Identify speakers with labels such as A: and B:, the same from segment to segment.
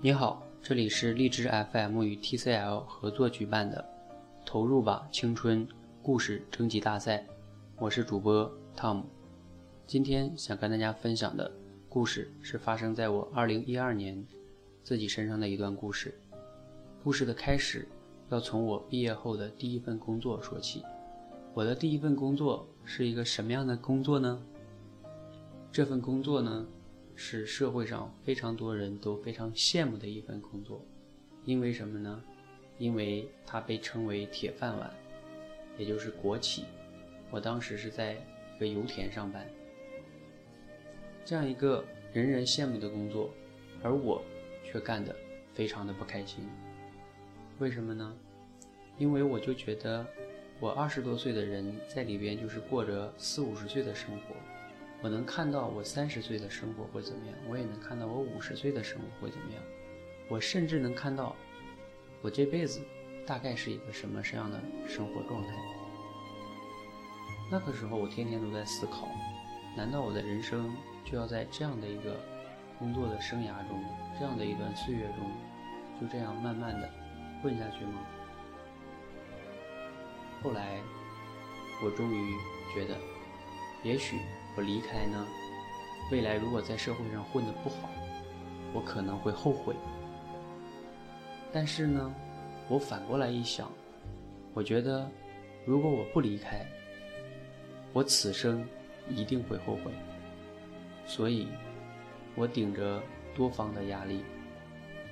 A: 你好，这里是荔枝 FM 与 TCL 合作举办的“投入吧青春”故事征集大赛，我是主播 Tom。今天想跟大家分享的故事是发生在我2012年自己身上的一段故事。故事的开始要从我毕业后的第一份工作说起。我的第一份工作是一个什么样的工作呢？这份工作呢，是社会上非常多人都非常羡慕的一份工作。因为什么呢？因为它被称为“铁饭碗”，也就是国企。我当时是在一个油田上班。这样一个人人羡慕的工作，而我却干得非常的不开心。为什么呢？因为我就觉得，我二十多岁的人在里边就是过着四五十岁的生活。我能看到我三十岁的生活会怎么样，我也能看到我五十岁的生活会怎么样。我甚至能看到我这辈子大概是一个什么样的生活状态。那个时候，我天天都在思考：难道我的人生？就要在这样的一个工作的生涯中，这样的一段岁月中，就这样慢慢的混下去吗？后来，我终于觉得，也许我离开呢，未来如果在社会上混得不好，我可能会后悔。但是呢，我反过来一想，我觉得，如果我不离开，我此生一定会后悔。所以，我顶着多方的压力，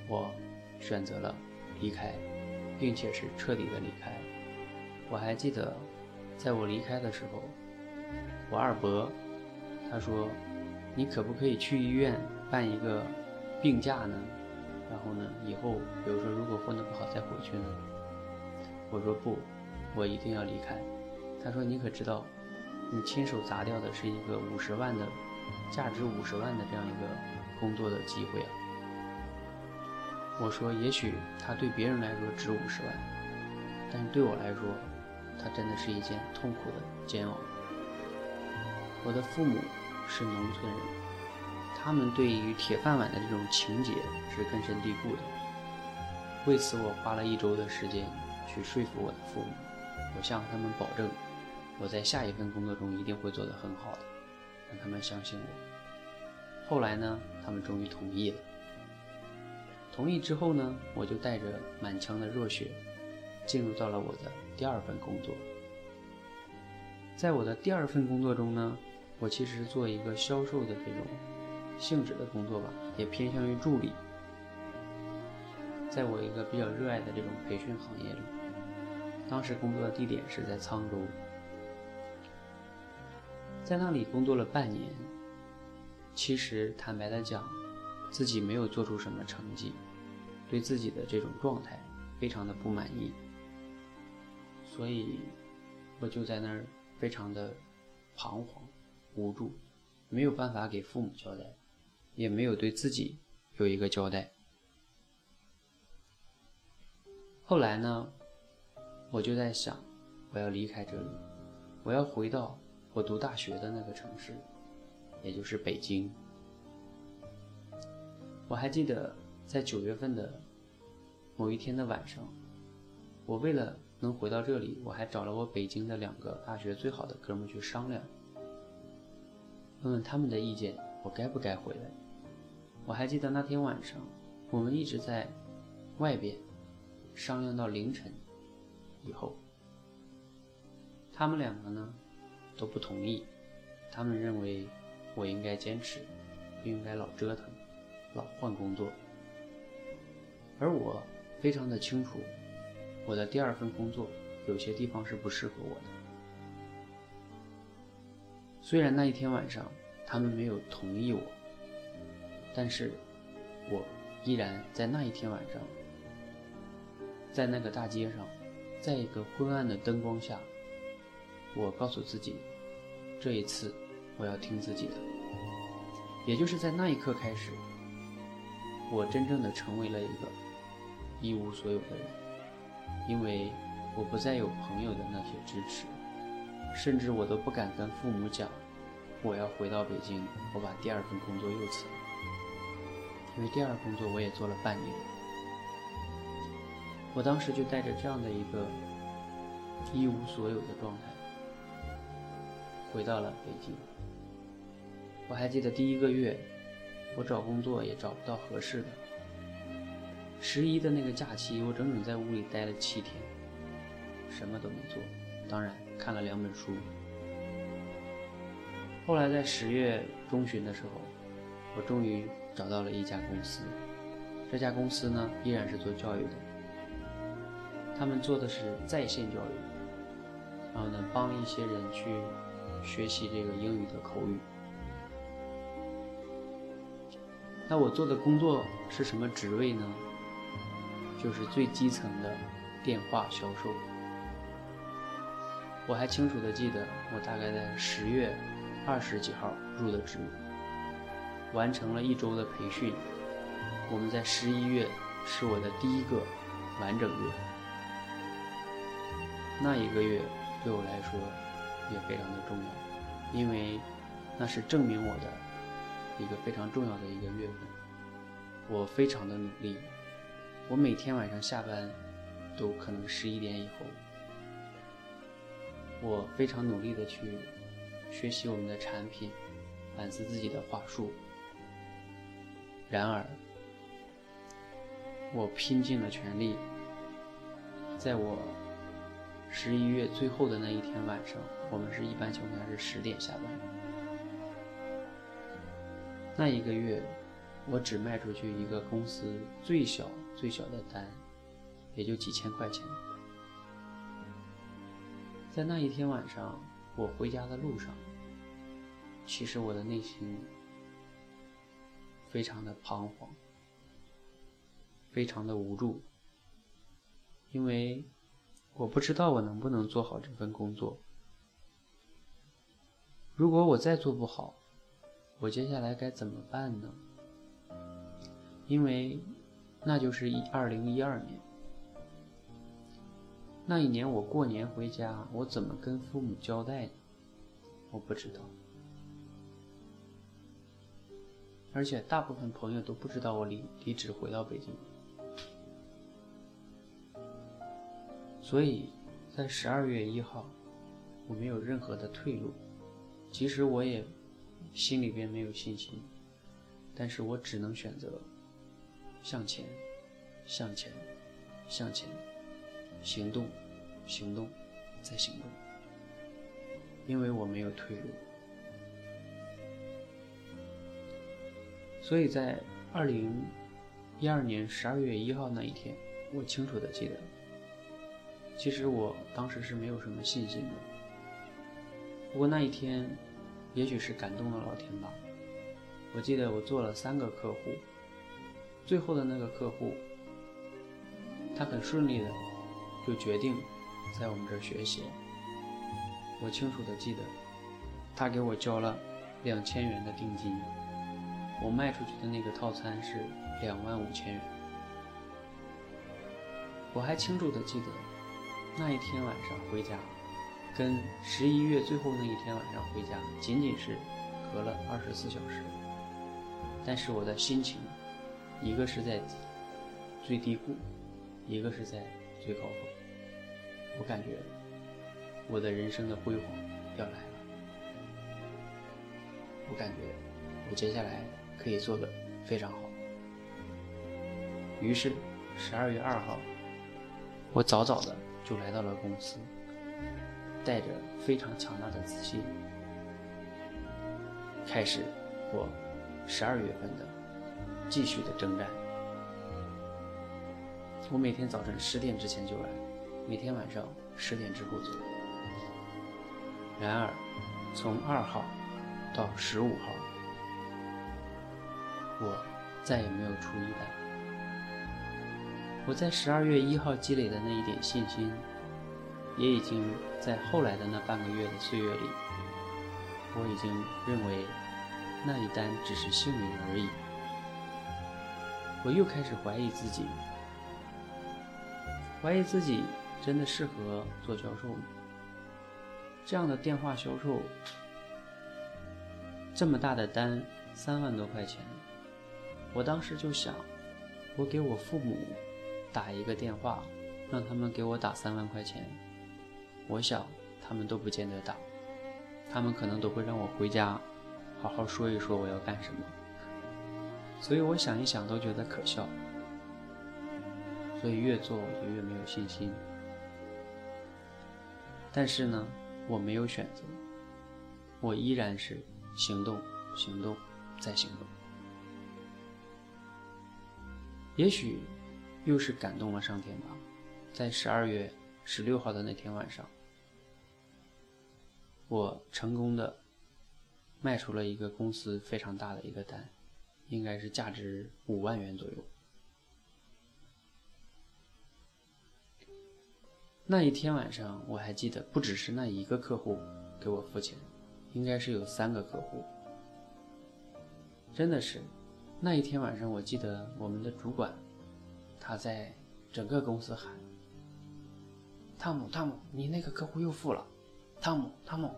A: 我选择了离开，并且是彻底的离开。我还记得，在我离开的时候，我二伯他说：“你可不可以去医院办一个病假呢？然后呢，以后比如说如果混得不好再回去呢？”我说：“不，我一定要离开。”他说：“你可知道，你亲手砸掉的是一个五十万的。”价值五十万的这样一个工作的机会啊！我说，也许他对别人来说值五十万，但是对我来说，它真的是一件痛苦的煎熬。我的父母是农村人，他们对于铁饭碗的这种情节是根深蒂固的。为此，我花了一周的时间去说服我的父母，我向他们保证，我在下一份工作中一定会做得很好的。让他们相信我。后来呢，他们终于同意了。同意之后呢，我就带着满腔的热血，进入到了我的第二份工作。在我的第二份工作中呢，我其实做一个销售的这种性质的工作吧，也偏向于助理。在我一个比较热爱的这种培训行业里，当时工作的地点是在沧州。在那里工作了半年，其实坦白的讲，自己没有做出什么成绩，对自己的这种状态非常的不满意，所以我就在那儿非常的彷徨、无助，没有办法给父母交代，也没有对自己有一个交代。后来呢，我就在想，我要离开这里，我要回到。我读大学的那个城市，也就是北京。我还记得在九月份的某一天的晚上，我为了能回到这里，我还找了我北京的两个大学最好的哥们去商量，问问他们的意见，我该不该回来。我还记得那天晚上，我们一直在外边商量到凌晨以后，他们两个呢？都不同意，他们认为我应该坚持，不应该老折腾，老换工作。而我非常的清楚，我的第二份工作有些地方是不适合我的。虽然那一天晚上他们没有同意我，但是我依然在那一天晚上，在那个大街上，在一个昏暗的灯光下。我告诉自己，这一次我要听自己的。也就是在那一刻开始，我真正的成为了一个一无所有的人，因为我不再有朋友的那些支持，甚至我都不敢跟父母讲我要回到北京，我把第二份工作又辞了。因为第二工作我也做了半年。我当时就带着这样的一个一无所有的状态，回到了北京。我还记得第一个月，我找工作也找不到合适的。十一的那个假期，我整整在屋里待了七天，什么都没做，当然看了两本书。后来在十月中旬的时候，我终于找到了一家公司，这家公司呢依然是做教育的。他们做的是在线教育，然后呢，帮一些人去学习这个英语的口语。那我做的工作是什么职位呢？就是最基层的电话销售。我还清楚的记得，我大概在十月二十几号入的职，完成了一周的培训。我们在十一月是我的第一个完整月。那一个月对我来说也非常的重要，因为那是证明我的一个非常重要的一个月份。我非常的努力，我每天晚上下班都可能十一点以后，我非常努力的去学习我们的产品，反思自己的话术。然而，我拼尽了全力，在我。十一月最后的那一天晚上，我们是一般情况下是十点下班。那一个月，我只卖出去一个公司最小最小的单，也就几千块钱。在那一天晚上，我回家的路上，其实我的内心非常的彷徨，非常的无助，因为。我不知道我能不能做好这份工作。如果我再做不好，我接下来该怎么办呢？因为那就是一二零一二年，那一年我过年回家，我怎么跟父母交代呢？我不知道，而且大部分朋友都不知道我离离职回到北京。所以，在十二月一号，我没有任何的退路。即使我也心里边没有信心，但是我只能选择向前，向前，向前，行动，行动，再行动。因为我没有退路。所以在二零一二年十二月一号那一天，我清楚的记得。其实我当时是没有什么信心的，不过那一天，也许是感动了老天吧。我记得我做了三个客户，最后的那个客户，他很顺利的就决定在我们这儿学习。我清楚的记得，他给我交了两千元的定金，我卖出去的那个套餐是两万五千元。我还清楚的记得。那一天晚上回家，跟十一月最后那一天晚上回家，仅仅是隔了二十四小时。但是我的心情，一个是在最低谷，一个是在最高峰。我感觉我的人生的辉煌要来了，我感觉我接下来可以做的非常好。于是十二月二号，我早早的。就来到了公司，带着非常强大的自信，开始我十二月份的继续的征战。我每天早晨十点之前就来，每天晚上十点之后走。然而，从二号到十五号，我再也没有出一单。我在十二月一号积累的那一点信心，也已经在后来的那半个月的岁月里，我已经认为那一单只是幸运而已。我又开始怀疑自己，怀疑自己真的适合做销售吗？这样的电话销售，这么大的单，三万多块钱，我当时就想，我给我父母打一个电话，让他们给我打三万块钱，我想他们都不见得打，他们可能都会让我回家，好好说一说我要干什么。所以我想一想都觉得可笑，所以越做我就越没有信心。但是呢，我没有选择，我依然是行动，行动，再行动。也许又是感动了上天吧，在十二月十六号的那天晚上，我成功的卖出了一个公司非常大的一个单，应该是价值五万元左右。那一天晚上，我还记得，不只是那一个客户给我付钱，应该是有三个客户，真的是。那一天晚上，我记得我们的主管，他在整个公司喊：“汤姆，汤姆，你那个客户又付了。汤姆，汤姆，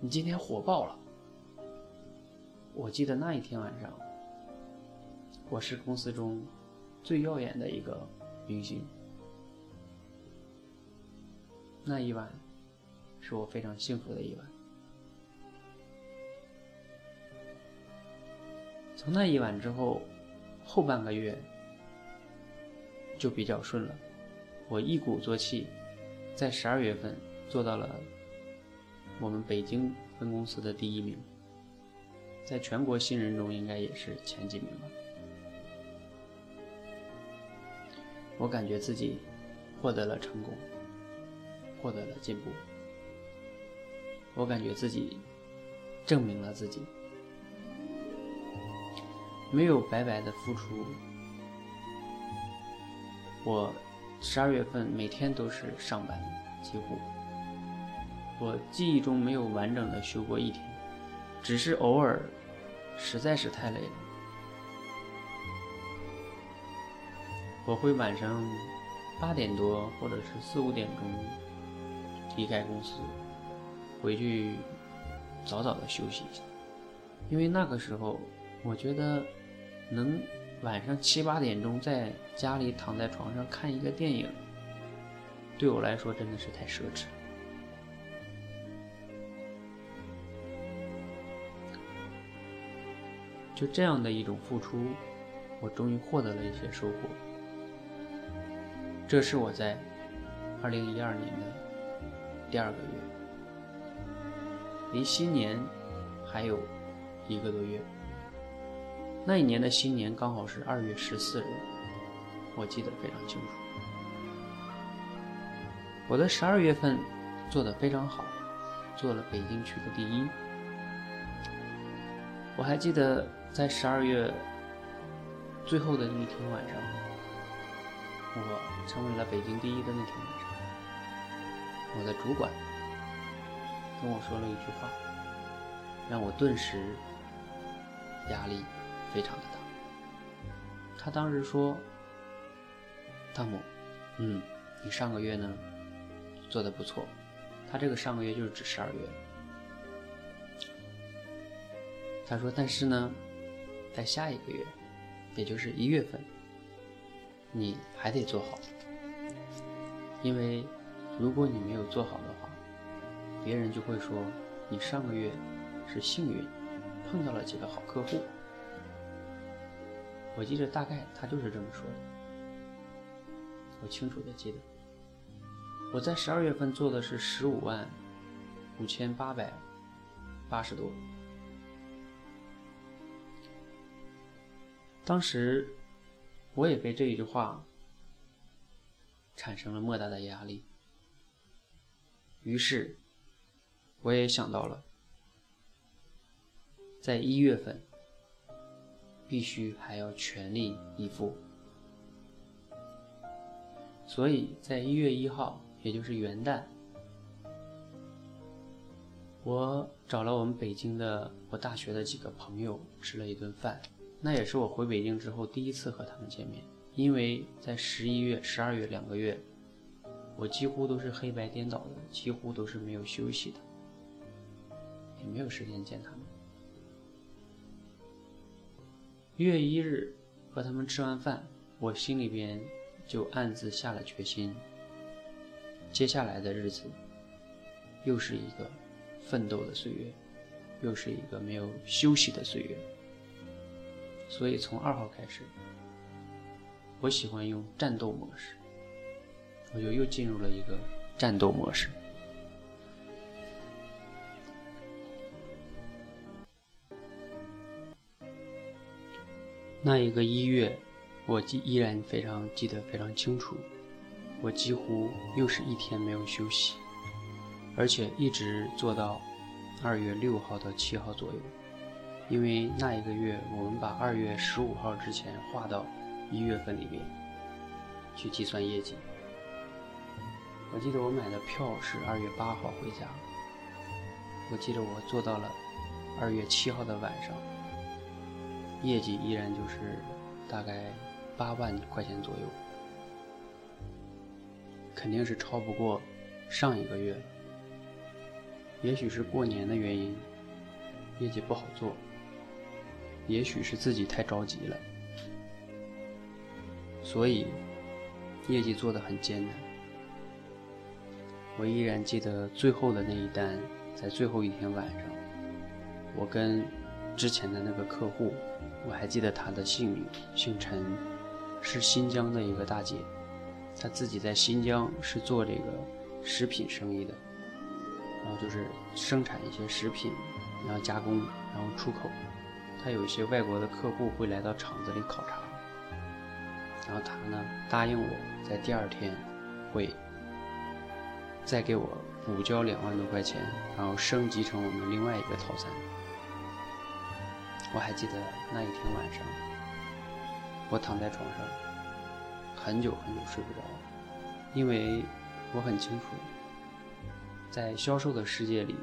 A: 你今天火爆了。”我记得那一天晚上，我是公司中最耀眼的一个明星。那一晚，是我非常幸福的一晚。从那一晚之后，后半个月就比较顺了。我一鼓作气，在十二月份做到了我们北京分公司的第一名，在全国新人中应该也是前几名吧。我感觉自己获得了成功，获得了进步。我感觉自己证明了自己。没有白白的付出，我十二月份每天都是上班，几乎我记忆中没有完整的休过一天，只是偶尔实在是太累了，我会晚上八点多或者是四五点钟离开公司，回去早早的休息一下，因为那个时候我觉得。能晚上七八点钟在家里躺在床上看一个电影，对我来说真的是太奢侈。就这样的一种付出，我终于获得了一些收获。这是我在二零一二年的第二个月，离新年还有一个多月。那一年的新年刚好是二月十四日，我记得非常清楚。我的十二月份做的非常好，做了北京区的第一。我还记得在十二月最后的那一天晚上，我成为了北京第一的那天晚上，我的主管跟我说了一句话，让我顿时压力。非常的大。他当时说：“汤姆，嗯，你上个月呢做的不错。他这个上个月就是指十二月。他说，但是呢，在下一个月，也就是一月份，你还得做好，因为如果你没有做好的话，别人就会说你上个月是幸运，碰到了几个好客户。”我记得大概他就是这么说的，我清楚的记得，我在十二月份做的是十五万五千八百八十多，当时我也被这一句话产生了莫大的压力，于是我也想到了，在一月份。必须还要全力以赴，所以在一月一号，也就是元旦，我找了我们北京的我大学的几个朋友吃了一顿饭，那也是我回北京之后第一次和他们见面，因为在十一月、十二月两个月，我几乎都是黑白颠倒的，几乎都是没有休息的，也没有时间见他们。一月一日，和他们吃完饭，我心里边就暗自下了决心，接下来的日子又是一个奋斗的岁月，又是一个没有休息的岁月。所以从二号开始，我喜欢用战斗模式，我就又进入了一个战斗模式。那一个一月，我记依然非常记得非常清楚。我几乎又是一天没有休息，而且一直做到二月六号到七号左右。因为那一个月，我们把二月十五号之前划到一月份里边去计算业绩。我记得我买的票是二月八号回家。我记得我做到了二月七号的晚上。业绩依然就是大概八万块钱左右，肯定是超不过上一个月了。也许是过年的原因，业绩不好做；也许是自己太着急了，所以业绩做得很艰难。我依然记得最后的那一单，在最后一天晚上，我跟之前的那个客户。我还记得他的姓名，姓陈，是新疆的一个大姐，她自己在新疆是做这个食品生意的，然后就是生产一些食品，然后加工，然后出口。她有一些外国的客户会来到厂子里考察，然后她呢答应我在第二天会再给我补交两万多块钱，然后升级成我们另外一个套餐。我还记得那一天晚上，我躺在床上，很久很久睡不着，因为我很清楚，在销售的世界里，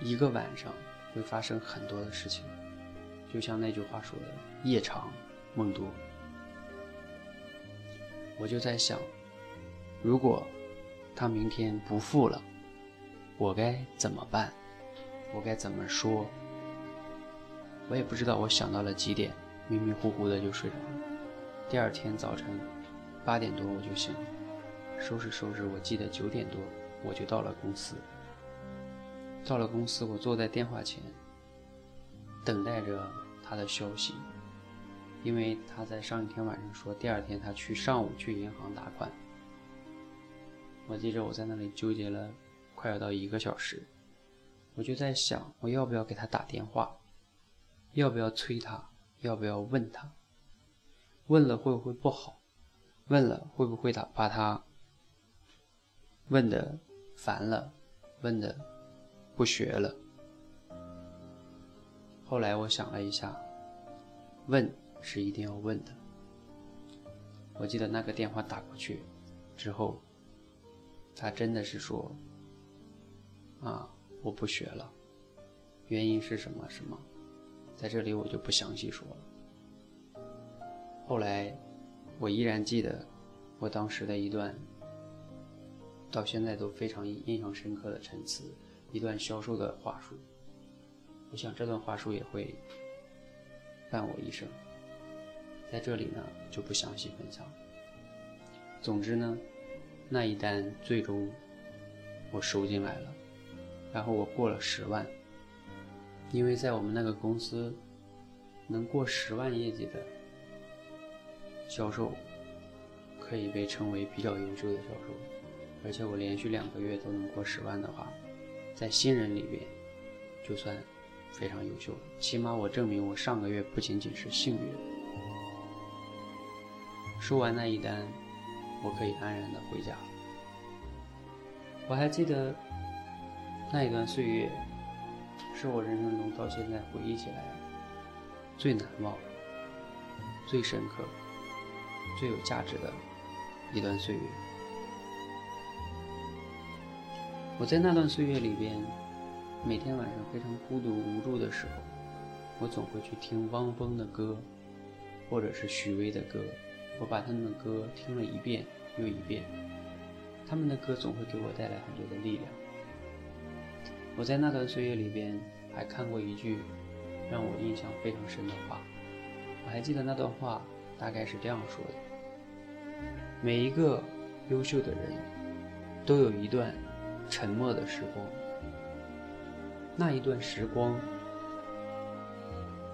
A: 一个晚上会发生很多的事情，就像那句话说的“夜长梦多”。我就在想，如果他明天不付了，我该怎么办？我该怎么说？我也不知道，我想到了几点，迷迷糊糊的就睡着了。第二天早晨八点多我就醒了，收拾收拾，我记得九点多我就到了公司。到了公司，我坐在电话前，等待着他的消息，因为他在上一天晚上说第二天他去上午去银行打款。我记着我在那里纠结了快要到一个小时，我就在想我要不要给他打电话。要不要催他？要不要问他？问了会不会不好？问了会不会他把他问的烦了？问的不学了？后来我想了一下，问是一定要问的。我记得那个电话打过去之后，他真的是说：“啊，我不学了，原因是什么什么？”在这里我就不详细说了。后来，我依然记得我当时的一段，到现在都非常印象深刻的陈词，一段销售的话术。我想这段话术也会伴我一生。在这里呢，就不详细分享。总之呢，那一单最终我收进来了，然后我过了十万。因为在我们那个公司，能过十万业绩的销售，可以被称为比较优秀的销售。而且我连续两个月都能过十万的话，在新人里边，就算非常优秀。起码我证明我上个月不仅仅是幸运。收完那一单，我可以安然的回家。我还记得那一段岁月。是我人生中到现在回忆起来最难忘、最深刻、最有价值的一段岁月。我在那段岁月里边，每天晚上非常孤独无助的时候，我总会去听汪峰的歌，或者是许巍的歌。我把他们的歌听了一遍又一遍，他们的歌总会给我带来很多的力量。我在那段岁月里边还看过一句让我印象非常深的话，我还记得那段话大概是这样说的：每一个优秀的人，都有一段沉默的时光。那一段时光，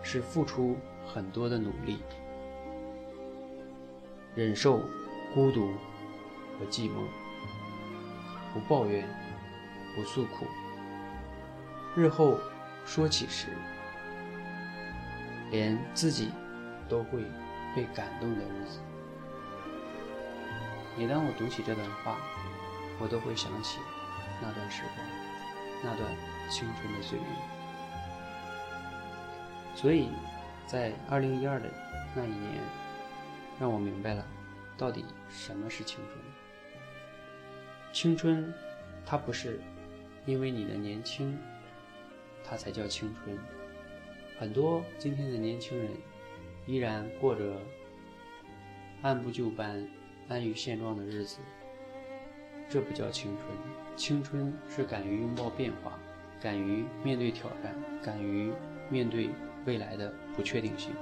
A: 是付出很多的努力，忍受孤独和寂寞，不抱怨，不诉苦。日后说起时，连自己都会被感动的日子。每当我读起这段话，我都会想起那段时光，那段青春的岁月。所以，在二零一二的那一年，让我明白了到底什么是青春。青春，它不是因为你的年轻，它才叫青春。很多今天的年轻人依然过着按部就班、安于现状的日子，这不叫青春。青春是敢于拥抱变化，敢于面对挑战，敢于面对未来的不确定性。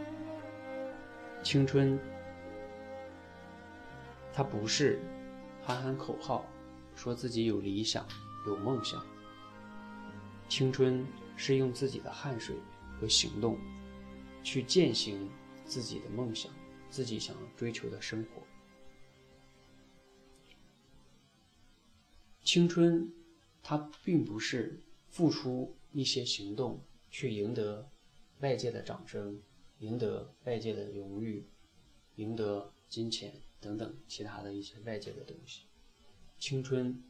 A: 青春，他不是喊喊口号，说自己有理想、有梦想。青春是用自己的汗水。和行动，去践行自己的梦想，自己想追求的生活。青春，它并不是付出一些行动去赢得外界的掌声，赢得外界的荣誉，赢得金钱等等其他的一些外界的东西。青春，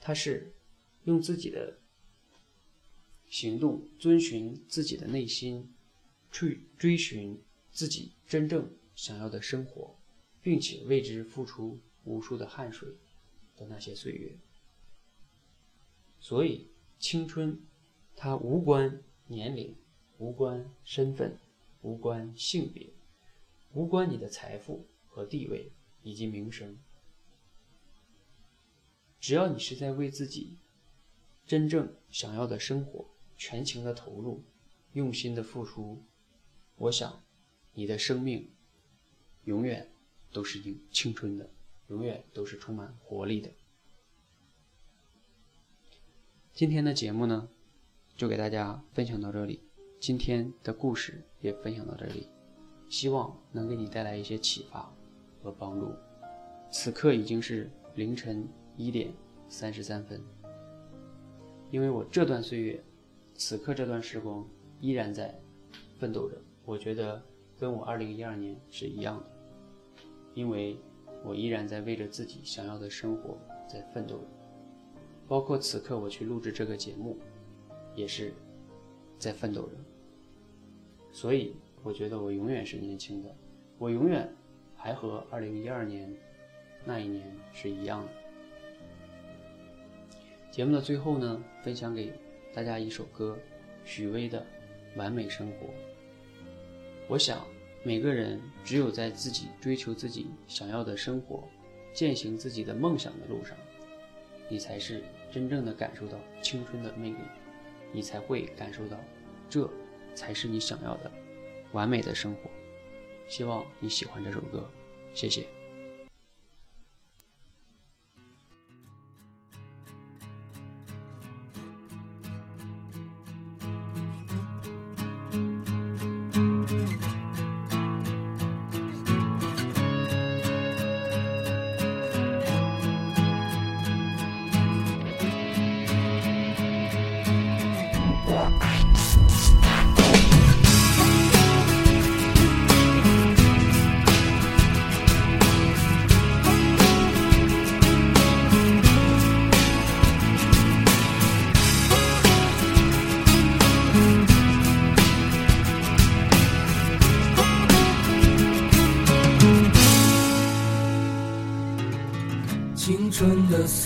A: 它是用自己的。行动遵循自己的内心，去追寻自己真正想要的生活，并且为之付出无数的汗水的那些岁月。所以，青春它无关年龄，无关身份，无关性别，无关你的财富和地位以及名声。只要你是在为自己真正想要的生活。全情的投入，用心的付出，我想，你的生命永远都是青青春的，永远都是充满活力的。今天的节目呢，就给大家分享到这里，今天的故事也分享到这里，希望能给你带来一些启发和帮助。此刻已经是凌晨一点三十三分，因为我这段岁月。此刻这段时光依然在奋斗着，我觉得跟我二零一二年是一样的，因为我依然在为着自己想要的生活在奋斗着，包括此刻我去录制这个节目，也是在奋斗着。所以我觉得我永远是年轻的，我永远还和二零一二年那一年是一样的。节目的最后呢，分享给。大家一首歌，许巍的《完美生活》。我想，每个人只有在自己追求自己想要的生活，践行自己的梦想的路上，你才是真正的感受到青春的魅力，你才会感受到，这才是你想要的完美的生活。希望你喜欢这首歌，谢谢。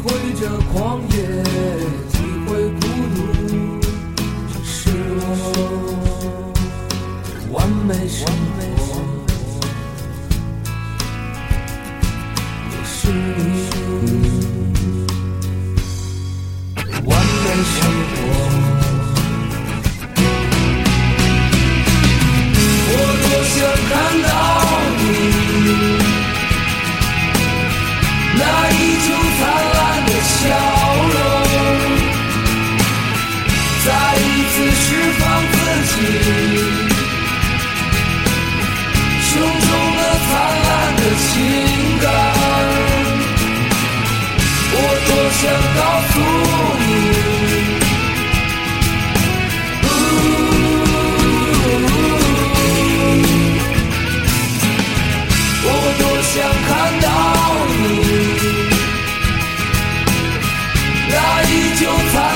B: 体会这狂野体会孤独这是我完美生活。是你那依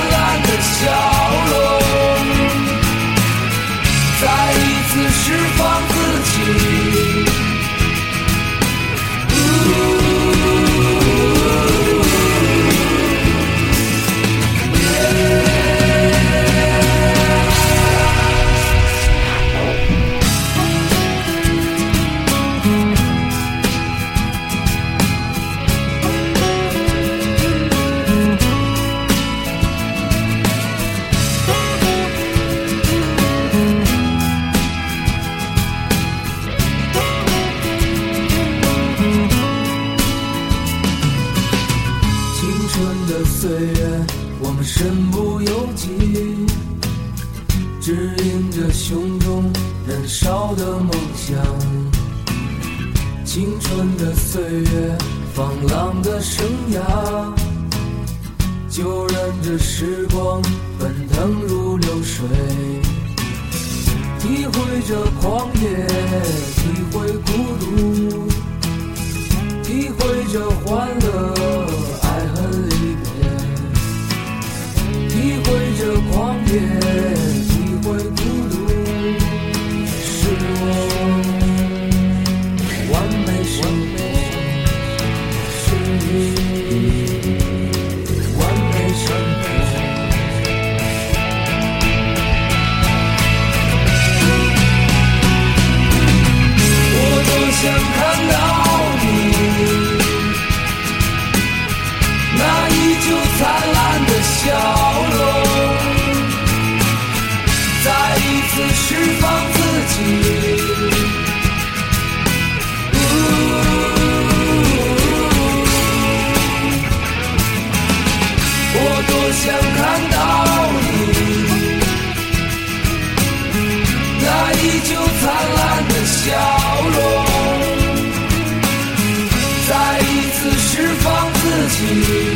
B: 指引着胸中燃烧的梦想。青春的岁月，放浪的生涯，就任这时光奔腾如流水，体会着狂野，体会孤独。体会着欢乐，爱恨离别；体会着狂野，会孤独，是我完美生活，是你完美生活。我多想看到你，那依旧灿烂的笑我多想看到你，那依旧灿烂的笑容，再一次释放自己。